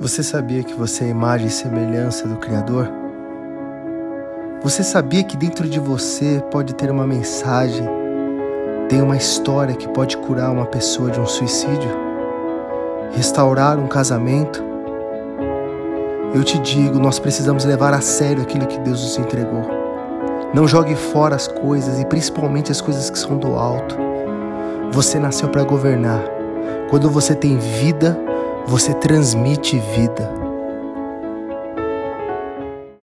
Você sabia que você é imagem e semelhança do Criador? Você sabia que dentro de você pode ter uma mensagem, tem uma história que pode curar uma pessoa de um suicídio? Restaurar um casamento? Eu te digo, nós precisamos levar a sério aquilo que Deus nos entregou. Não jogue fora as coisas e principalmente as coisas que são do alto. Você nasceu para governar. Quando você tem vida, você transmite vida.